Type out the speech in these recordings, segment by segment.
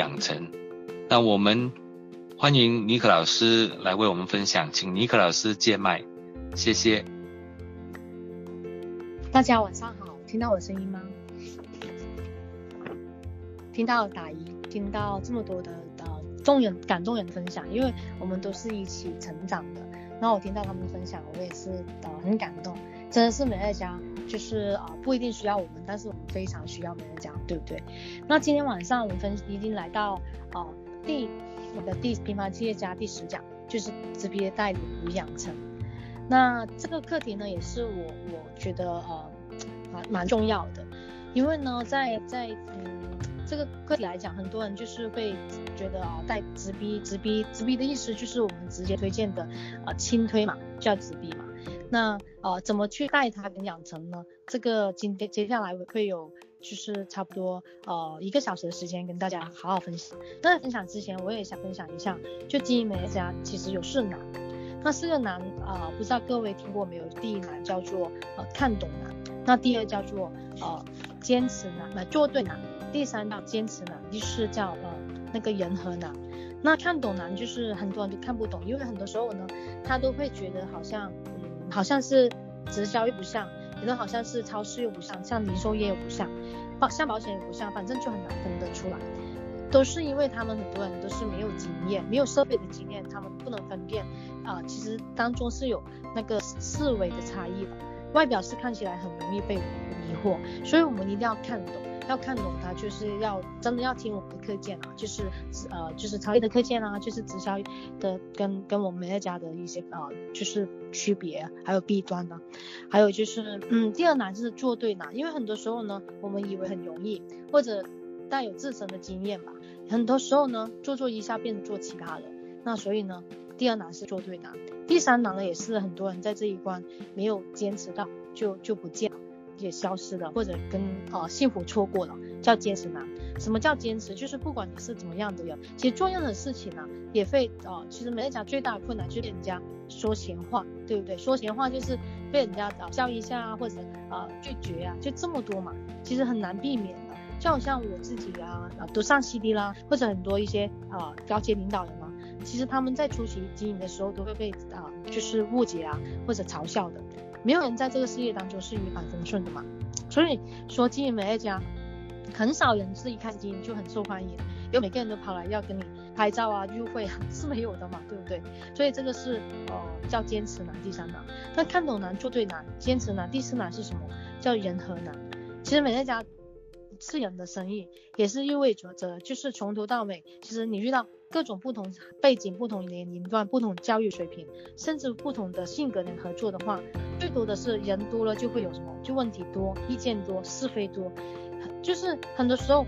养成。那我们欢迎尼克老师来为我们分享，请尼克老师接麦，谢谢。大家晚上好，听到我的声音吗？听到打一，听到这么多的呃动人感动人的分享，因为我们都是一起成长的。那我听到他们的分享，我也是呃很感动。真的是美乐家，就是啊、不一定需要我们，但是我们非常需要美乐家，对不对？那今天晚上我们分已经来到啊、第我的第平凡企业家第十讲，就是职业带领与养成。那这个课题呢，也是我我觉得呃蛮蛮重要的，因为呢在在嗯。这个课题来讲，很多人就是会觉得啊，带直逼直逼直逼的意思就是我们直接推荐的啊轻推嘛，叫直逼嘛。那呃怎么去带它跟养成呢？这个今天接下来会有就是差不多呃一个小时的时间跟大家好好分享。那在分享之前，我也想分享一下，就经营美乐家其实有四难。那四个难啊、不知道各位听过没有？第一难叫做呃看懂难，那第二叫做呃坚持难，那做对难。第三道坚持难，第四叫呃那个人和难。那看懂难就是很多人都看不懂，因为很多时候呢，他都会觉得好像好像是直销又不像，觉得好像是超市又不像，像零售业又不像，保像保险也不像，反正就很难分得出来。都是因为他们很多人都是没有经验，没有设备的经验，他们不能分辨啊、其实当中是有那个四维的差异的。外表是看起来很容易被迷惑，所以我们一定要看懂。要看懂它，就是要真的要听我们的课件啊，就是呃，就是超越的课件啊，就是直销的跟跟我们美乐家的一些、呃，就是区别，还有弊端呢，还有就是嗯，第二难就是做对难，因为很多时候呢，我们以为很容易，或者带有自身的经验吧，很多时候呢，做做一下变成做其他的，那所以呢，第二难是做对难，第三难呢也是很多人在这一关没有坚持到，就就不见了。也消失了，或者跟呃幸福错过了，叫坚持难。什么叫坚持？就是不管你是怎么样的人，其实做任何事情呢、也会呃，其实美乐家最大的困难就是人家说闲话，对不对？说闲话就是被人家啊、呃、笑一下啊，或者啊、拒绝啊，就这么多嘛，其实很难避免的。就好像我自己啊，啊都上 CD 啦，或者很多一些啊、高阶领导人嘛，其实他们在初期经营的时候都会被啊、就是误解啊，或者嘲笑的。没有人在这个事业当中是一帆风顺的嘛，所以说经营美乐家，很少人是一开始经营就很受欢迎，因为每个人都跑来要跟你拍照啊、约会啊，是没有的嘛，对不对？所以这个是呃叫坚持难，第三难。那看懂难、做对难、坚持难，第四难是什么？叫人和难。其实美乐家是人的生意，也是意味着着就是从头到尾，其实你遇到。各种不同背景、不同年龄段、不同教育水平，甚至不同的性格的人合作的话，最多的是人多了就会有什么？就问题多、意见多、是非多，就是很多时候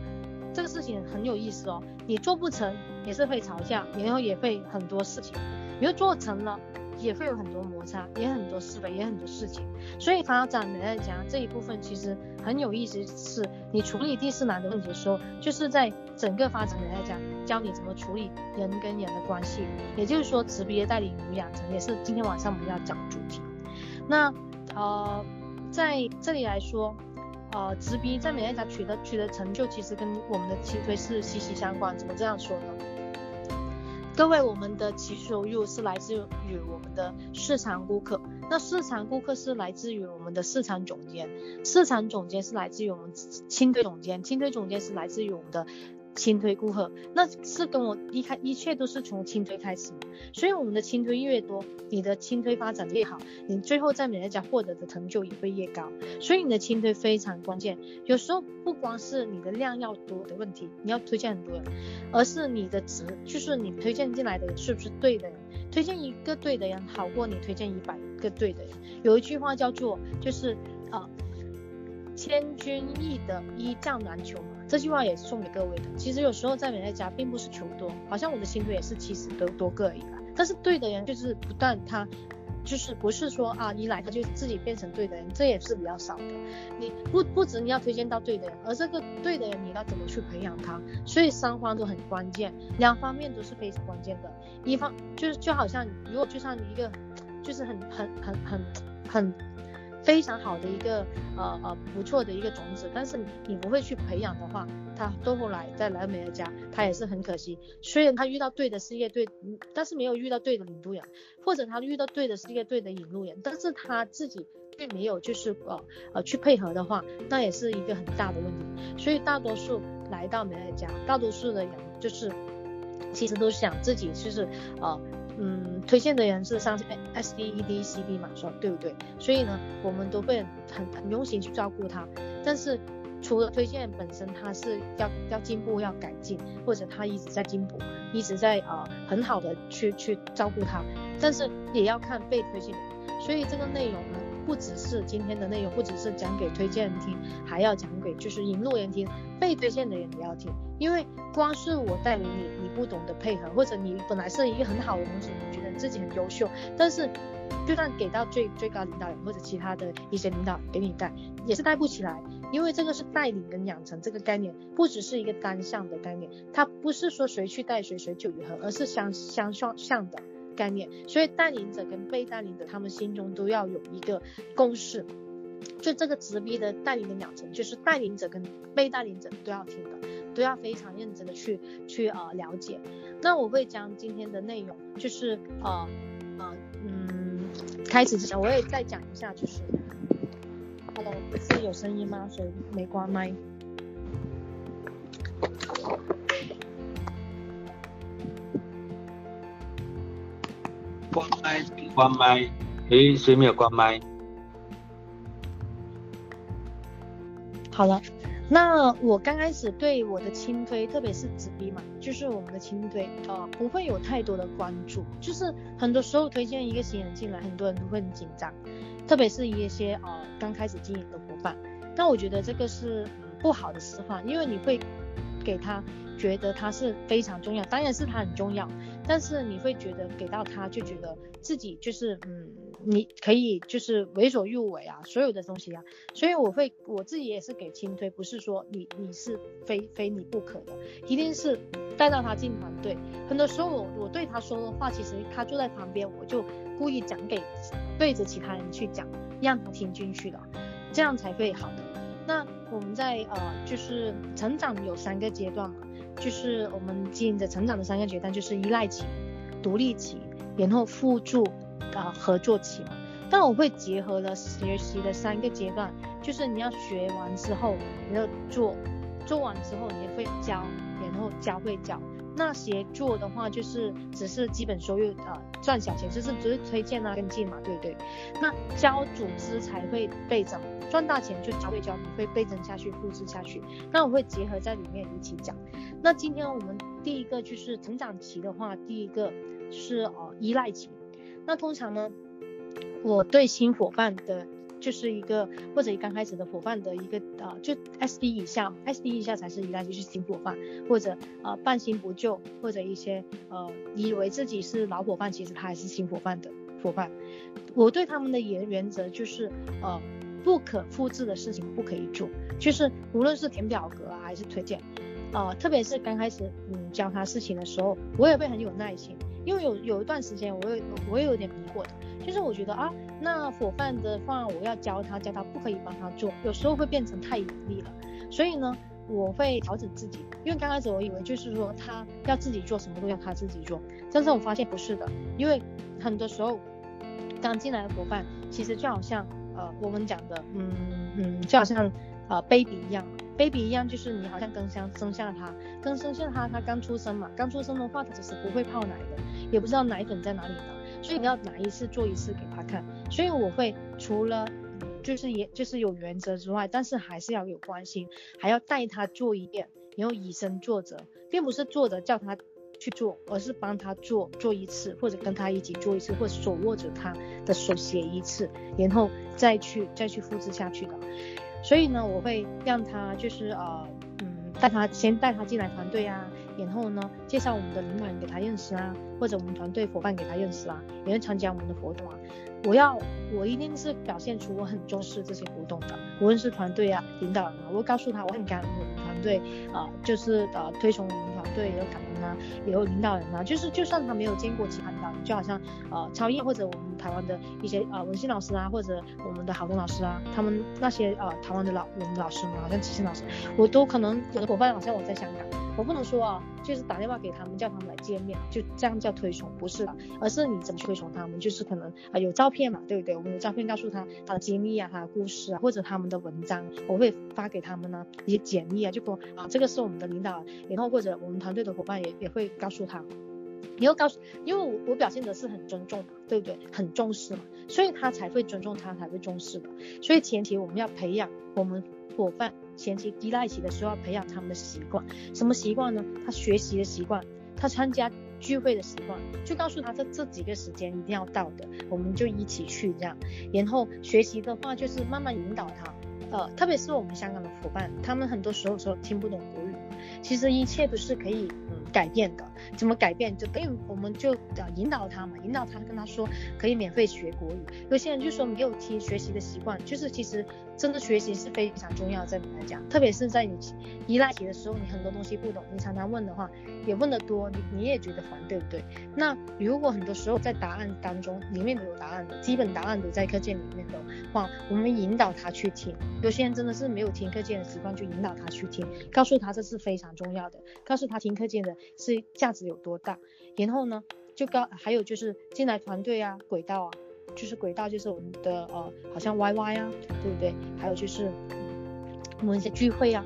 这个事情很有意思哦。你做不成也是会吵架，然后也会很多事情，你又做成了。也会有很多摩擦，也很多思维，也很多事情。所以发展美乐家这一部分其实很有意思，是你处理第四难的问题的时候，就是在整个发展美乐家教你怎么处理人跟人的关系。也就是说，职业带领与养成也是今天晚上我们要讲的主题。那呃，在这里来说，呃，职业在美乐家取得取得成就，其实跟我们的轻推是息息相关。怎么这样说呢？各位，我们的其收入是来自于我们的市场顾客，那市场顾客是来自于我们的市场总监，市场总监是来自于我们清退总监，清退总监是来自于我们的。轻推顾客，那是跟我一开一切都是从轻推开始嘛，所以我们的轻推越多，你的轻推发展越好，你最后在美乐家获得的成就也会越高。所以你的轻推非常关键。有时候不光是你的量要多的问题，你要推荐很多人，而是你的值，就是你推荐进来的人是不是对的人。推荐一个对的人好过你推荐一百个对的人。有一句话叫做，就是啊。呃千军易得，一将难求。这句话也是送给各位的。其实有时候在美乐家并不是求多，好像我的轻推也是七十多多个而已啦。但是对的人就是不断，他就是不是说啊一来他就自己变成对的人，这也是比较少的。你不不止你要推荐到对的人，而这个对的人你要怎么去培养他？所以三方都很关键，两方面都是非常关键的。一方就是就好像如果就像一个就是很很很很很。非常好的一个呃呃不错的一个种子，但是你不会去培养的话，他到后来再来美乐家，他也是很可惜。虽然他遇到对的事业队，但是没有遇到对的领路人，或者他遇到对的事业队的引路人，但是他自己并没有就是呃呃去配合的话，那也是一个很大的问题。所以大多数来到美乐家，大多数的人就是其实都想自己就是呃。嗯，推荐的人是上 S D E D C D 嘛，说对不对？所以呢，我们都会很很用心去照顾他。但是除了推荐本身，他是要要进步、要改进，或者他一直在进步，一直在呃很好的去去照顾他。但是也要看被推荐人。所以这个内容呢，不只是今天的内容，不只是讲给推荐人听，还要讲给就是引路人听，被推荐的人也要听。因为光是我带领你，你不懂得配合，或者你本来是一个很好的东西，你觉得自己很优秀，但是就算给到最最高领导人或者其他的一些领导给你带，也是带不起来。因为这个是带领跟养成这个概念，不只是一个单向的概念，它不是说谁去带谁谁就如何，而是相相双向的概念。所以带领者跟被带领者，他们心中都要有一个共识。就这个直逼的带领的两层，就是带领者跟被带领者都要听的。都要非常认真的去去呃了解。那我会将今天的内容，就是呃呃嗯，开始之前我也再讲一下，就是，Hello，是有声音吗？所以没关麦。关麦，关麦，诶，谁没有关麦？好了。那我刚开始对我的轻推，特别是直逼嘛，就是我们的轻推，呃，不会有太多的关注。就是很多时候推荐一个新人进来，很多人都会很紧张，特别是一些呃刚开始经营的伙伴。但我觉得这个是不好的示范，因为你会给他觉得他是非常重要，当然是他很重要，但是你会觉得给到他就觉得自己就是嗯。你可以就是为所欲为啊，所有的东西啊，所以我会我自己也是给轻推，不是说你你是非非你不可的，一定是带到他进团队。很多时候我我对他说的话，其实他坐在旁边，我就故意讲给对着其他人去讲，让他听进去的，这样才会好的。那我们在呃就是成长有三个阶段嘛，就是我们经营的成长的三个阶段，就是依赖期、独立期，然后互助。啊，合作期嘛，但我会结合了学习的三个阶段，就是你要学完之后，你要做，做完之后你会教，然后教会教。那协作的话，就是只是基本收入啊，赚小钱，就是只是推荐啊跟进嘛，对不对？那教组织才会倍增，赚大钱就教会教，你会倍增下去，复制下去。那我会结合在里面一起讲。那今天我们第一个就是成长期的话，第一个是呃依赖期。那通常呢，我对新伙伴的，就是一个或者刚开始的伙伴的一个呃，就 SD 以下，SD 以下才是依赖，就是新伙伴，或者呃半新不旧，或者一些呃以为自己是老伙伴，其实他还是新伙伴的伙伴。我对他们的原原则就是呃不可复制的事情不可以做，就是无论是填表格还是推荐，呃特别是刚开始嗯教他事情的时候，我也会很有耐心。因为有有一段时间，我有我也有点迷惑的，就是我觉得啊，那伙伴的话，我要教他教他，不可以帮他做，有时候会变成太严厉了。所以呢，我会调整自己，因为刚开始我以为就是说他要自己做什么都要他自己做，但是我发现不是的，因为很多时候刚进来的伙伴，其实就好像呃我们讲的，嗯嗯，就好像呃 baby 一样。baby 一样，就是你好像刚生生下他，刚生下他，他刚出生嘛，刚出生的话，他其实不会泡奶的，也不知道奶粉在哪里的，所以你要拿一次做一次给他看。所以我会除了就是也就是有原则之外，但是还是要有关心，还要带他做一遍，然后以身作则，并不是坐着叫他去做，而是帮他做做一次，或者跟他一起做一次，或者手握着他的手写一次，然后再去再去复制下去的。所以呢，我会让他就是呃，嗯，带他先带他进来团队啊，然后呢，介绍我们的领导人给他认识啊，或者我们团队伙伴给他认识啊，也会参加我们的活动啊。我要我一定是表现出我很重视这些活动的，无论是团队啊、领导人啊，我告诉他我很感恩我们团队啊、就是呃推崇我们团队有感恩啊，也有领导人啊，就是就算他没有见过其他领导人，就好像呃超越或者我们台湾的一些呃文心老师啊，或者我们的好多老师啊，他们那些呃台湾的老我们老师们，好像齐心老师，我都可能有的伙伴好像我在香港，我不能说啊，就是打电话给他们叫他们来见面，就这样叫推崇，不是的，而是你怎么推崇他们，就是可能啊、有照片嘛，对不对？我们有照片告诉他他的经历啊，他的故事啊，或者他们的文章，我会发给他们呢一些简历啊，就说啊这个是我们的领导，然后或者我们团队的伙伴也也会告诉他。你要告诉，因为我我表现的是很尊重嘛，对不对？很重视嘛，所以他才会尊重他，才会重视的。所以前提我们要培养我们伙伴前期依赖期的时候要培养他们的习惯，什么习惯呢？他学习的习惯，他参加聚会的习惯，就告诉他这这几个时间一定要到的，我们就一起去这样。然后学习的话就是慢慢引导他，呃，特别是我们香港的伙伴，他们很多时候说听不懂国语，其实一切都是可以嗯。改变的，怎么改变？就等于我们就呃引导他嘛，引导他跟他说可以免费学国语。有些人就说没有听学习的习惯，就是其实真的学习是非常重要，在你来讲，特别是在你依赖题的时候，你很多东西不懂，你常常问的话，也问得多，你你也觉得烦，对不对？那如果很多时候在答案当中里面都有答案的，基本答案都在课件里面的话，我们引导他去听。有些人真的是没有听课件的习惯，就引导他去听，告诉他这是非常重要的，告诉他听课件的。是价值有多大？然后呢，就告还有就是进来团队啊，轨道啊，就是轨道就是我们的呃，好像 YY 啊，对不对？还有就是我们一些聚会啊，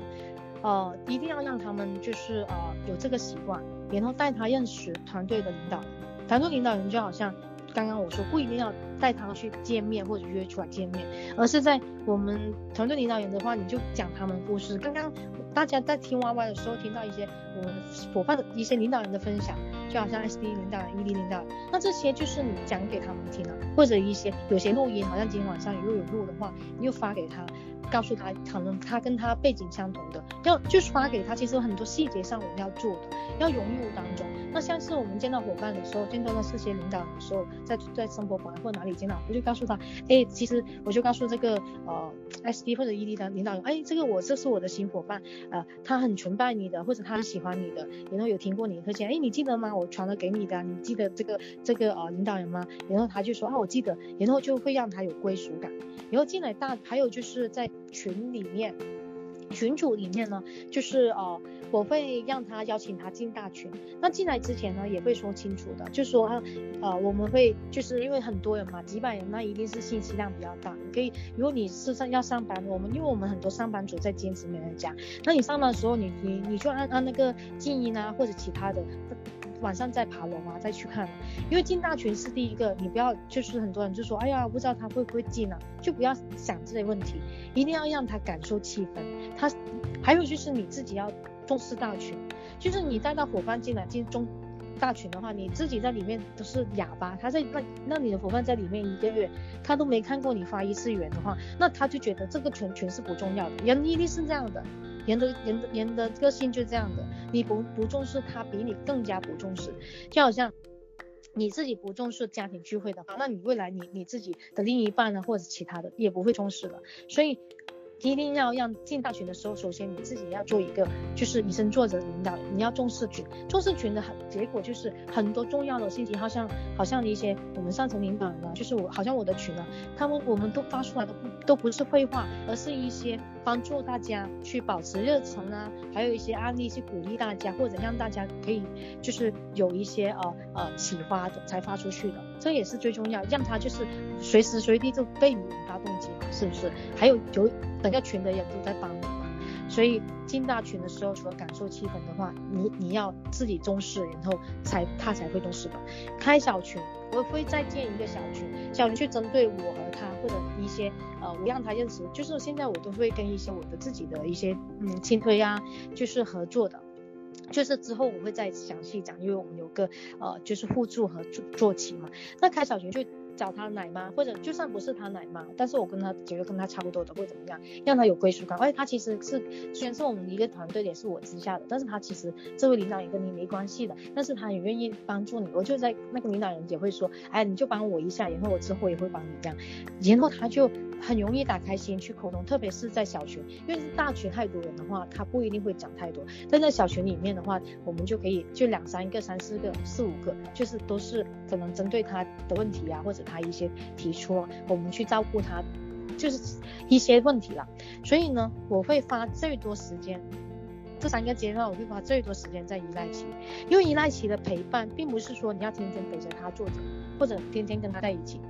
呃，一定要让他们就是呃有这个习惯，然后带他认识团队的领导。团队领导人就好像刚刚我说，不一定要带他去见面或者约出来见面，而是在我们团队领导人的话，你就讲他们故事。刚刚。大家在听 YY 的时候，听到一些我们伙伴的一些领导人的分享，就好像 SD 领导人、ED 领导人，那这些就是你讲给他们听的，或者一些有些录音，好像今天晚上如果有录的话，你就发给他。告诉他，可能他跟他背景相同的，要就是发给他。其实很多细节上我们要做的，要融入当中。那像是我们见到伙伴的时候，见到那这些领导的时候，在在生活馆或哪里见到，我就告诉他，哎，其实我就告诉这个呃 SD 或者 ED 的领导人，哎，这个我这是我的新伙伴，呃，他很崇拜你的，或者他很喜欢你的，然后有听过你的课件，哎，你记得吗？我传了给你的，你记得这个这个呃领导人吗？然后他就说啊，我记得，然后就会让他有归属感。然后进来大，还有就是在群里面，群组里面呢，就是呃，我会让他邀请他进大群。那进来之前呢，也会说清楚的，就说呃，我们会就是因为很多人嘛，几百人，那一定是信息量比较大。你可以，如果你是上要上班，我们因为我们很多上班族在兼职没人讲，那你上班的时候，你你你就按按那个静音啊，或者其他的。晚上再爬楼啊，再去看，因为进大群是第一个，你不要就是很多人就说，哎呀，不知道他会不会进啊，就不要想这些问题，一定要让他感受气氛。他还有就是你自己要重视大群，就是你带到伙伴进来进中大群的话，你自己在里面都是哑巴，他在那那你的伙伴在里面一个月，他都没看过你发一次言的话，那他就觉得这个群群是不重要的，人一定是这样的。人的人的人的个性就是这样的，你不不重视他，比你更加不重视。就好像你自己不重视家庭聚会的话，那你未来你你自己的另一半呢，或者其他的也不会重视的。所以。一定要让进大群的时候，首先你自己要做一个，就是以身作则的领导，你要重视群，重视群的结果就是很多重要的信息，好像好像一些我们上层领导呢，就是我好像我的群呢，他们我们都发出来的都不是废话，而是一些帮助大家去保持热忱啊，还有一些案例去鼓励大家，或者让大家可以就是有一些呃呃启发的才发出去的，这也是最重要，让他就是随时随地就被你发动机嘛。是不是？还有有整个群的人都在帮你？所以进大群的时候，除了感受气氛的话，你你要自己重视，然后才他才会重视的。开小群，我会再建一个小群，小群去针对我和他或者一些呃，我让他认识。就是现在我都会跟一些我的自己的一些嗯亲推啊，就是合作的，就是之后我会再详细讲，因为我们有个呃就是互助和做做起嘛。那开小群就。找他奶妈，或者就算不是他奶妈，但是我跟他觉得跟他差不多的，会怎么样，让他有归属感。而且他其实是虽然是我们一个团队，也是我之下的，但是他其实这位领导也跟你没关系的，但是他也愿意帮助你。我就在那个领导人也会说，哎，你就帮我一下，然后我之后也会帮你这样，然后他就很容易打开心去沟通，特别是在小群，因为是大群太多人的话，他不一定会讲太多，但在小群里面的话，我们就可以就两三个、三四个、四五个，就是都是可能针对他的问题啊，或者他一些提出，我们去照顾他，就是一些问题啦。所以呢，我会花最多时间，这三个阶段我会花最多时间在依赖期，因为依赖期的陪伴，并不是说你要天天陪着他坐着，或者天天跟他在一起。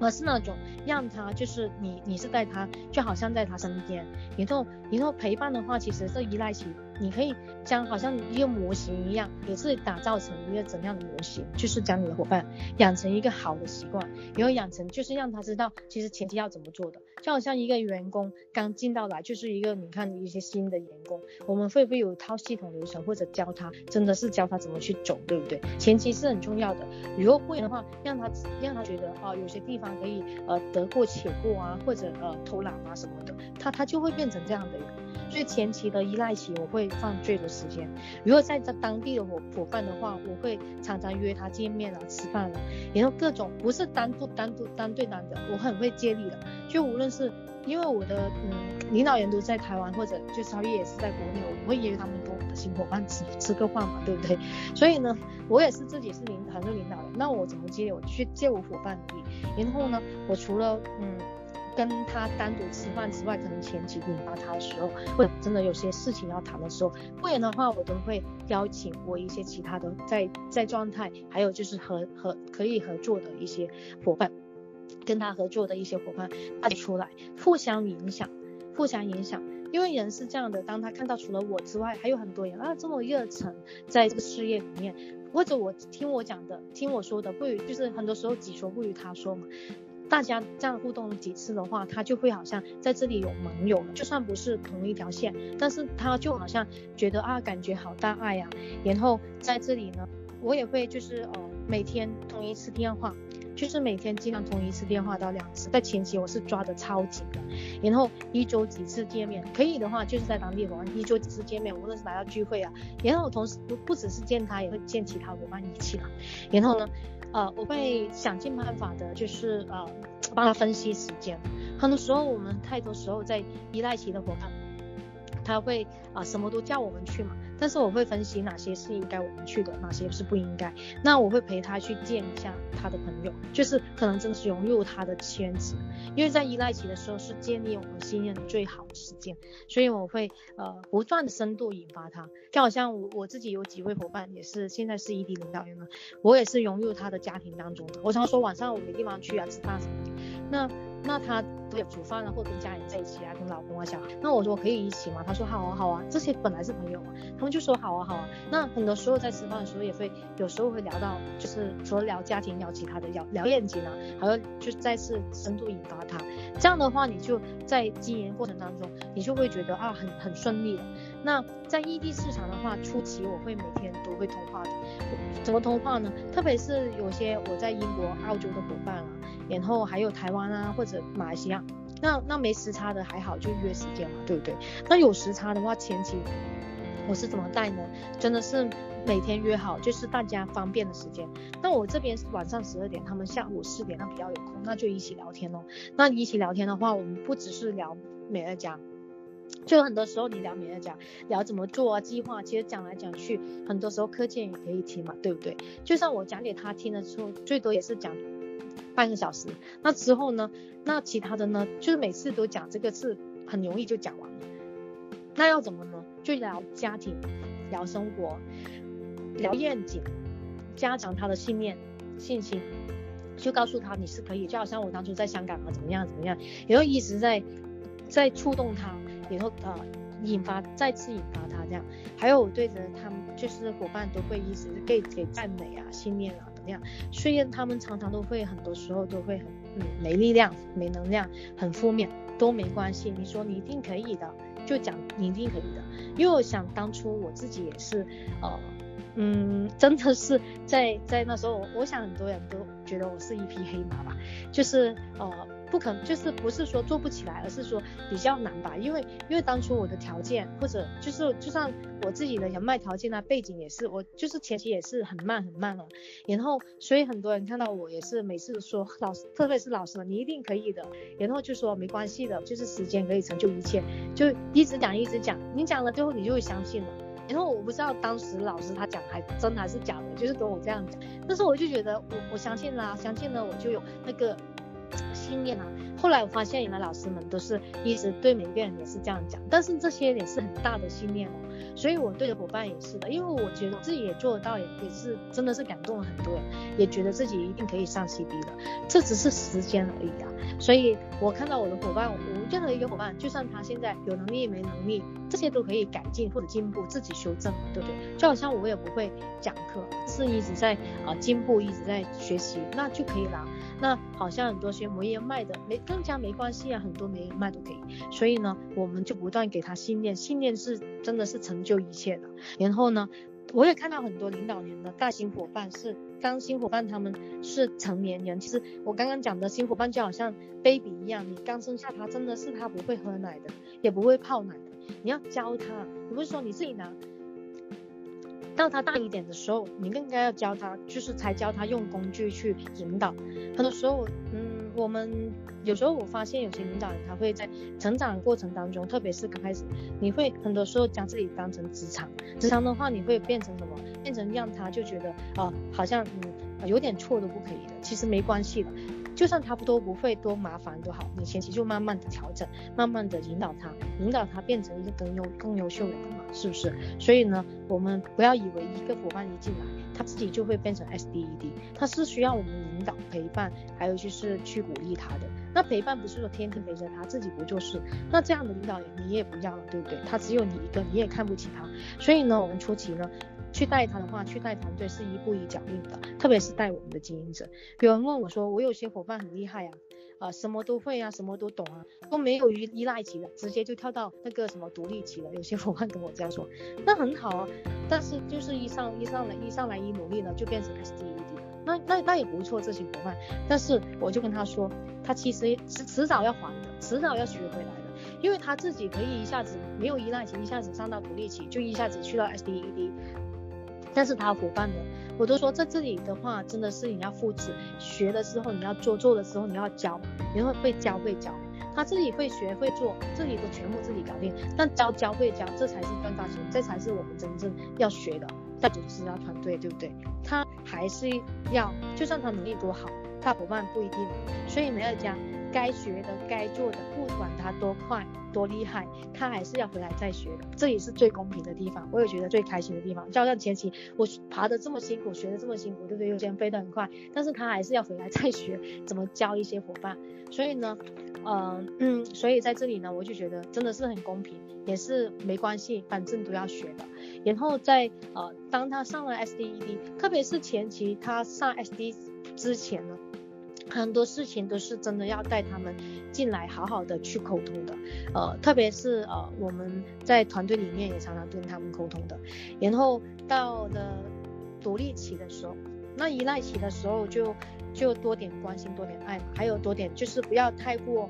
而是那种让他就是你，你是在他，就好像在他身边，然后然后陪伴的话，其实这依赖性，你可以将好像一个模型一样，也是打造成一个怎样的模型，就是将你的伙伴养成一个好的习惯，然后养成就是让他知道其实前期要怎么做的，就好像一个员工刚进到来就是一个你看一些新的员工，我们会不会有一套系统流程或者教他，真的是教他怎么去走，对不对？前期是很重要的，如果不然的话，让他让他觉得啊有些地方。可以呃得过且过啊，或者呃偷懒啊什么的，他他就会变成这样的人。所以前期的依赖期我会放最多时间。如果在这当地的伙伙伴的话，我会常常约他见面啊、吃饭啊，然后各种不是单独单独单对单的，我很会接力的。就无论是因为我的嗯领导人都在台湾，或者就超越也是在国内，我会约他们跟我的新伙伴吃吃个饭嘛，对不对？所以呢，我也是自己是领很多领导人，那我怎么接？我去借我伙伴的力。然后呢，我除了嗯跟他单独吃饭之外，可能前期引发他的时候，或者真的有些事情要谈的时候，不然的话，我都会邀请我一些其他的在在状态，还有就是合合可以合作的一些伙伴，跟他合作的一些伙伴，大家出来互相影响，互相影响。因为人是这样的，当他看到除了我之外，还有很多人啊这么热忱在这个事业里面。或者我听我讲的，听我说的，不与就是很多时候己说不与他说嘛。大家这样互动几次的话，他就会好像在这里有盟友了，就算不是同一条线，但是他就好像觉得啊，感觉好大爱呀、啊。然后在这里呢，我也会就是呃每天通一次电话。就是每天尽量通一次电话到两次，在前期我是抓得超紧的，然后一周几次见面，可以的话就是在当地玩一周几次见面，无论是来到聚会啊，然后同时不不只是见他，也会见其他伙伴一起啦。然后呢，呃，我会想尽办法的，就是呃帮他分析时间。很多时候我们太多时候在依赖其他伙伴，他会啊、什么都叫我们去嘛。但是我会分析哪些是应该我们去的，哪些是不应该。那我会陪他去见一下他的朋友，就是可能真的是融入他的圈子。因为在依赖期的时候是建立我们信任最好的时间，所以我会呃不断的深度引发他。就好像我我自己有几位伙伴也是现在是异地领导人了，我也是融入他的家庭当中的。我常说晚上我没地方去啊，吃饭什么的。那那他都有煮饭啊，或者跟家人在一起啊，跟老公啊、小孩。那我说可以一起吗？他说好啊，好啊。这些本来是朋友嘛，他们就说好啊，好啊。那很多时候在吃饭的时候也会，有时候会聊到，就是除了聊家庭，聊其他的，聊聊愿景啊，还有就再次深度引发他。这样的话，你就在经营过程当中，你就会觉得啊，很很顺利的。那在异地市场的话，初期我会每天都会通话的。怎么通话呢？特别是有些我在英国、澳洲的伙伴啊。然后还有台湾啊，或者马来西亚，那那没时差的还好，就约时间嘛，对不对？那有时差的话，前期我是怎么带呢？真的是每天约好，就是大家方便的时间。那我这边是晚上十二点，他们下午四点，那比较有空，那就一起聊天咯。那一起聊天的话，我们不只是聊美乐家，就很多时候你聊美乐家，聊怎么做啊，计划，其实讲来讲去，很多时候课件也可以听嘛，对不对？就像我讲给他听的时候，最多也是讲。半个小时，那之后呢？那其他的呢？就是每次都讲这个是很容易就讲完了。那要怎么呢？就聊家庭，聊生活，聊愿景，加强他的信念、信心，就告诉他你是可以。就好像我当初在香港啊，怎么样怎么样，然后一直在在触动他，然后呃引发再次引发他这样。还有对着他们就是伙伴都会一直给给赞美啊、信念啊。样，虽然他们常常都会，很多时候都会很嗯没力量、没能量、很负面，都没关系。你说你一定可以的，就讲你一定可以的。因为我想当初我自己也是，呃，嗯，真的是在在那时候，我想很多人都觉得我是一匹黑马吧，就是呃。不可能，就是不是说做不起来，而是说比较难吧。因为因为当初我的条件，或者就是就算我自己的人脉条件啊，背景也是，我就是前期也是很慢很慢了。然后所以很多人看到我也是每次说老师，特别是老师，你一定可以的。然后就说没关系的，就是时间可以成就一切，就一直讲一直讲，你讲了最后你就会相信了。然后我不知道当时老师他讲还真还是假的，就是跟我这样讲。但是我就觉得我我相信啦，相信了我就有那个。训练啊！后来我发现，原来老师们都是一直对每个人也是这样讲，但是这些也是很大的训练哦。所以我对着伙伴也是的，因为我觉得自己也做得到，也也是真的是感动了很多人，也觉得自己一定可以上 CB 的，这只是时间而已啊。所以我看到我的伙伴，我任何一个伙伴，就算他现在有能力没能力，这些都可以改进或者进步，自己修正，对不对？就好像我也不会讲课，是一直在啊、进步，一直在学习，那就可以了。那好像很多学没人脉的没更加没关系啊，很多没人脉都可以。所以呢，我们就不断给他信念，信念是真的是成就一切的。然后呢，我也看到很多领导人的大型伙伴是当新伙伴，他们是成年人。其实我刚刚讲的新伙伴就好像 baby 一样，你刚生下他，真的是他不会喝奶的，也不会泡奶的，你要教他，你不是说你自己拿。到他大一点的时候，你更加要教他，就是才教他用工具去引导。很多时候，嗯，我们有时候我发现有些领导人他会在成长过程当中，特别是刚开始，你会很多时候将自己当成职场，职场的话你会变成什么？变成让他就觉得啊、呃，好像嗯有点错都不可以的，其实没关系的。就算他多不会多麻烦都好，你前期就慢慢的调整，慢慢的引导他，引导他变成一个更优更优秀的人嘛，是不是？所以呢，我们不要以为一个伙伴一进来，他自己就会变成 SDED，他是需要我们引导陪伴，还有就是去鼓励他的。那陪伴不是说天天陪着他，自己不做事，那这样的领导人你也不要了，对不对？他只有你一个，你也看不起他。所以呢，我们初期呢。去带他的话，去带团队是一步一脚印的，特别是带我们的经营者。有人问我说，我有些伙伴很厉害啊，啊、什么都会啊，什么都懂啊，都没有依依赖级的，直接就跳到那个什么独立级了。有些伙伴跟我这样说，那很好啊，但是就是一上一上来一上来一努力呢，就变成 SDED，那那那也不错，这些伙伴。但是我就跟他说，他其实迟迟早要还的，迟早要学回来的，因为他自己可以一下子没有依赖期，一下子上到独立期，就一下子去到 SDED。但是他伙伴的，我都说在这里的话，真的是你要复制，学了之后你要做，做的时候你要教，你会会教会教，他自己会学会做，这里都全部自己搞定。但教教会教，这才是赚大钱，这才是我们真正要学的，在组织啊团队，对不对？他还是要，就算他能力多好，他伙伴不一定。所以没有讲。该学的、该做的，不管他多快、多厉害，他还是要回来再学的。这也是最公平的地方，我也觉得最开心的地方。就像前期我爬得这么辛苦，学得这么辛苦，对不对？有些人飞得很快，但是他还是要回来再学怎么教一些伙伴。所以呢，呃，嗯，所以在这里呢，我就觉得真的是很公平，也是没关系，反正都要学的。然后在呃，当他上了 SDED，特别是前期他上 SD 之前呢。很多事情都是真的要带他们进来，好好的去沟通的，呃，特别是呃我们在团队里面也常常跟他们沟通的。然后到了独立期的时候，那依赖期的时候就就多点关心，多点爱嘛，还有多点就是不要太过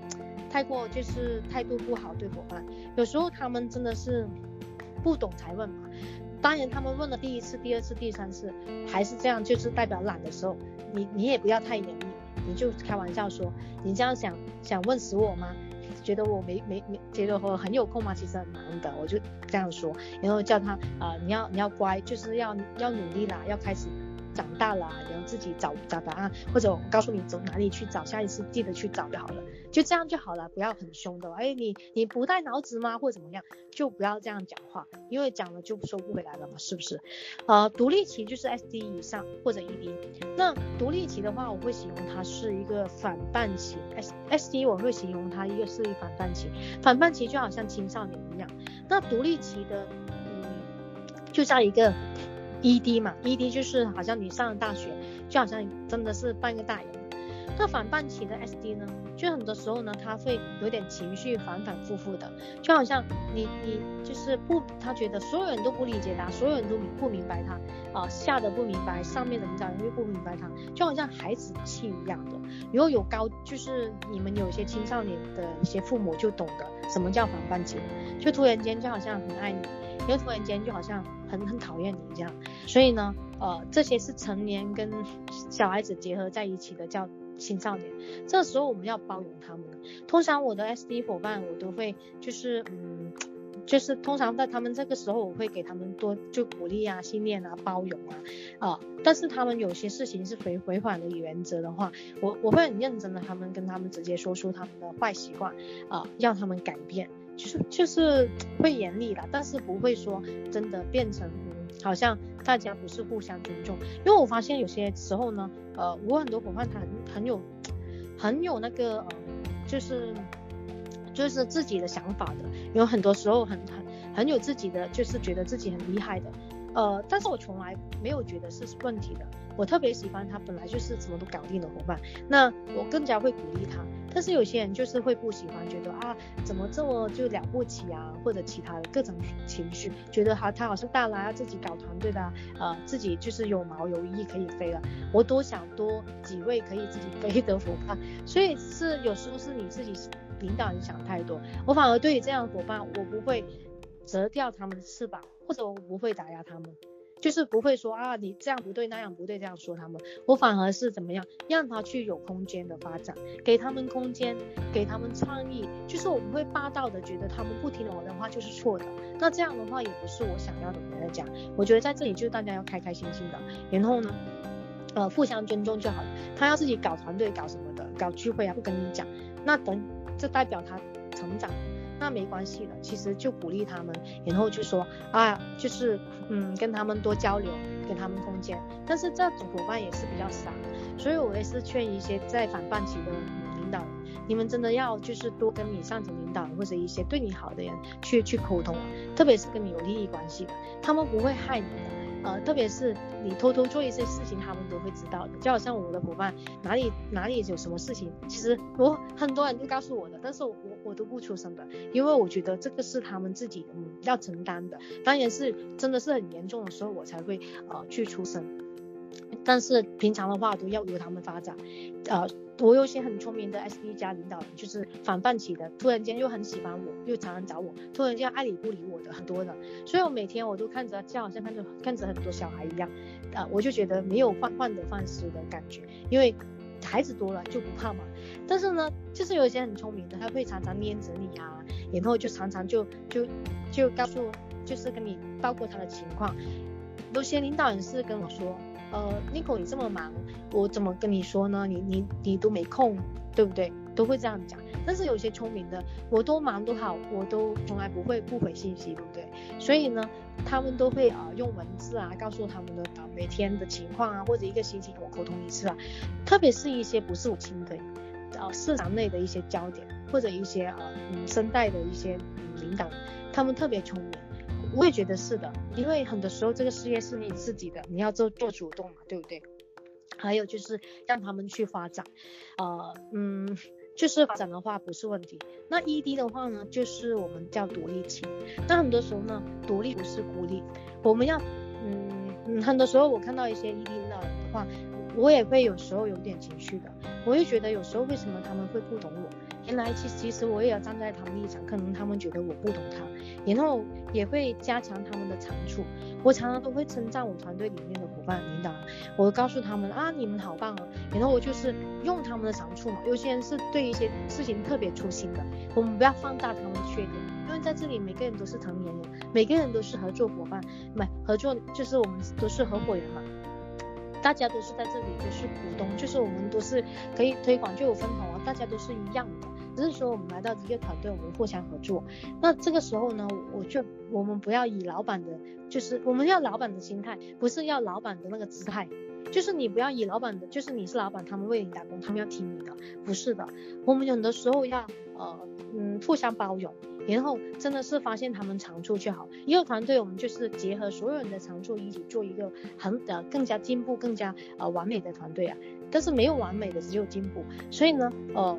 太过就是态度不好对伙伴。有时候他们真的是不懂才问嘛，当然他们问了第一次、第二次、第三次还是这样，就是代表懒的时候，你你也不要太严厉。你就开玩笑说，你这样想想问死我吗？觉得我没没没觉得我很有空吗？其实很忙的，我就这样说，然后叫他啊、你要你要乖，就是要要努力啦，要开始。长大了，然后自己找找答案，或者我告诉你走哪里去找，下一次记得去找就好了，就这样就好了，不要很凶的。哎，你你不带脑子吗？或者怎么样？就不要这样讲话，因为讲了就收不回来了嘛，是不是？呃，独立期就是 SD 以上或者 ED。那独立期的话，我会形容它是一个反叛期，S SD 我会形容它一个是一反叛期，反叛期就好像青少年一样。那独立期的，嗯，就像一个。ED 嘛，ED 就是好像你上了大学，就好像真的是半个大人。那反叛期的 SD 呢，就很多时候呢，他会有点情绪反反复复的，就好像你你就是不，他觉得所有人都不理解他，所有人都不明白他，啊，下的不明白，上面的领导人又不明白他，就好像孩子气一样的。如果有高，就是你们有些青少年的一些父母就懂得什么叫反叛期，就突然间就好像很爱你，又突然间就好像很很讨厌你这样。所以呢，呃，这些是成年跟小孩子结合在一起的叫。青少年，这时候我们要包容他们。通常我的 SD 伙伴，我都会就是嗯，就是通常在他们这个时候，我会给他们多就鼓励啊、信念啊、包容啊啊、但是他们有些事情是违违反的原则的话，我我会很认真的，他们跟他们直接说出他们的坏习惯啊，让他们改变，就是就是会严厉的，但是不会说真的变成。好像大家不是互相尊重，因为我发现有些时候呢，呃，我很多伙伴他很很有很有那个呃，就是就是自己的想法的，有很多时候很很很有自己的，就是觉得自己很厉害的。呃，但是我从来没有觉得是问题的。我特别喜欢他本来就是什么都搞定的伙伴，那我更加会鼓励他。但是有些人就是会不喜欢，觉得啊，怎么这么就了不起啊，或者其他的各种情绪，觉得他他好像大啦，要自己搞团队的，呃，自己就是有毛有翼可以飞了。我多想多几位可以自己飞的伙伴，所以是有时候是你自己领导你想太多。我反而对于这样的伙伴，我不会折掉他们的翅膀。或者我不会打压他们，就是不会说啊，你这样不对那样不对这样说他们，我反而是怎么样让他去有空间的发展，给他们空间，给他们创意，就是我不会霸道的觉得他们不听我的话就是错的，那这样的话也不是我想要的。我来讲，我觉得在这里就是大家要开开心心的，然后呢，呃，互相尊重就好了。他要自己搞团队搞什么的，搞聚会啊，不跟你讲，那等这代表他成长。那没关系的，其实就鼓励他们，然后就说啊，就是嗯，跟他们多交流，给他们空间。但是这种伙伴也是比较少，所以我也是劝一些在反叛期的领导，你们真的要就是多跟你上层领导或者一些对你好的人去去沟通，特别是跟你有利益关系的，他们不会害你的。呃，特别是你偷偷做一些事情，他们都会知道的。就好像我的伙伴哪里哪里有什么事情，其实我很多人都告诉我的，但是我我都不出声的，因为我觉得这个是他们自己嗯要承担的。当然是真的是很严重的时候，我才会呃去出声。但是平常的话都要由他们发展，呃。我有些很聪明的 SD 加领导人，就是反叛期的，突然间又很喜欢我，又常常找我，突然间爱理不理我的很多人，所以我每天我都看着，就好像看着看着很多小孩一样，呃，我就觉得没有患患得患失的感觉，因为孩子多了就不怕嘛。但是呢，就是有一些很聪明的，他会常常黏着你啊，然后就常常就就就告诉，就是跟你报告他的情况。有些领导人是跟我说。呃，Nico，你这么忙，我怎么跟你说呢？你你你都没空，对不对？都会这样讲。但是有些聪明的，我多忙都好，我都从来不会不回信息，对不对？所以呢，他们都会啊、呃、用文字啊告诉他们的啊每天的情况啊，或者一个星期我沟通一次啊。特别是一些不是我亲的，呃市场内的一些焦点，或者一些呃嗯声带的一些、嗯、领导，他们特别聪明。我也觉得是的，因为很多时候这个事业是你自己的，你要做做主动嘛，对不对？还有就是让他们去发展，呃，嗯，就是发展的话不是问题。那 ED 的话呢，就是我们叫独立期。那很多时候呢，独立不是孤立，我们要，嗯，很多时候我看到一些 ED 的的话，我也会有时候有点情绪的，我会觉得有时候为什么他们会不懂我？原来其其实我也要站在他们立场，可能他们觉得我不懂他，然后也会加强他们的长处。我常常都会称赞我团队里面的伙伴领导，我告诉他们啊，你们好棒啊，然后我就是用他们的长处嘛。有些人是对一些事情特别粗心的，我们不要放大他们的缺点，因为在这里每个人都是成年人，每个人都是合作伙伴，买合作就是我们都是合伙人嘛。大家都是在这里，都是股东，就是我们都是可以推广就有分红啊，大家都是一样的，只是说我们来到一个团队，我们互相合作。那这个时候呢，我就我们不要以老板的，就是我们要老板的心态，不是要老板的那个姿态，就是你不要以老板的，就是你是老板，他们为你打工，他们要听你的，不是的。我们有的时候要呃嗯互相包容，然后真的是发现他们长处就好。一个团队我们就是结合所有人的长处一起做一个很呃更加进步、更加呃完美的团队啊。但是没有完美的，只有进步。所以呢，呃，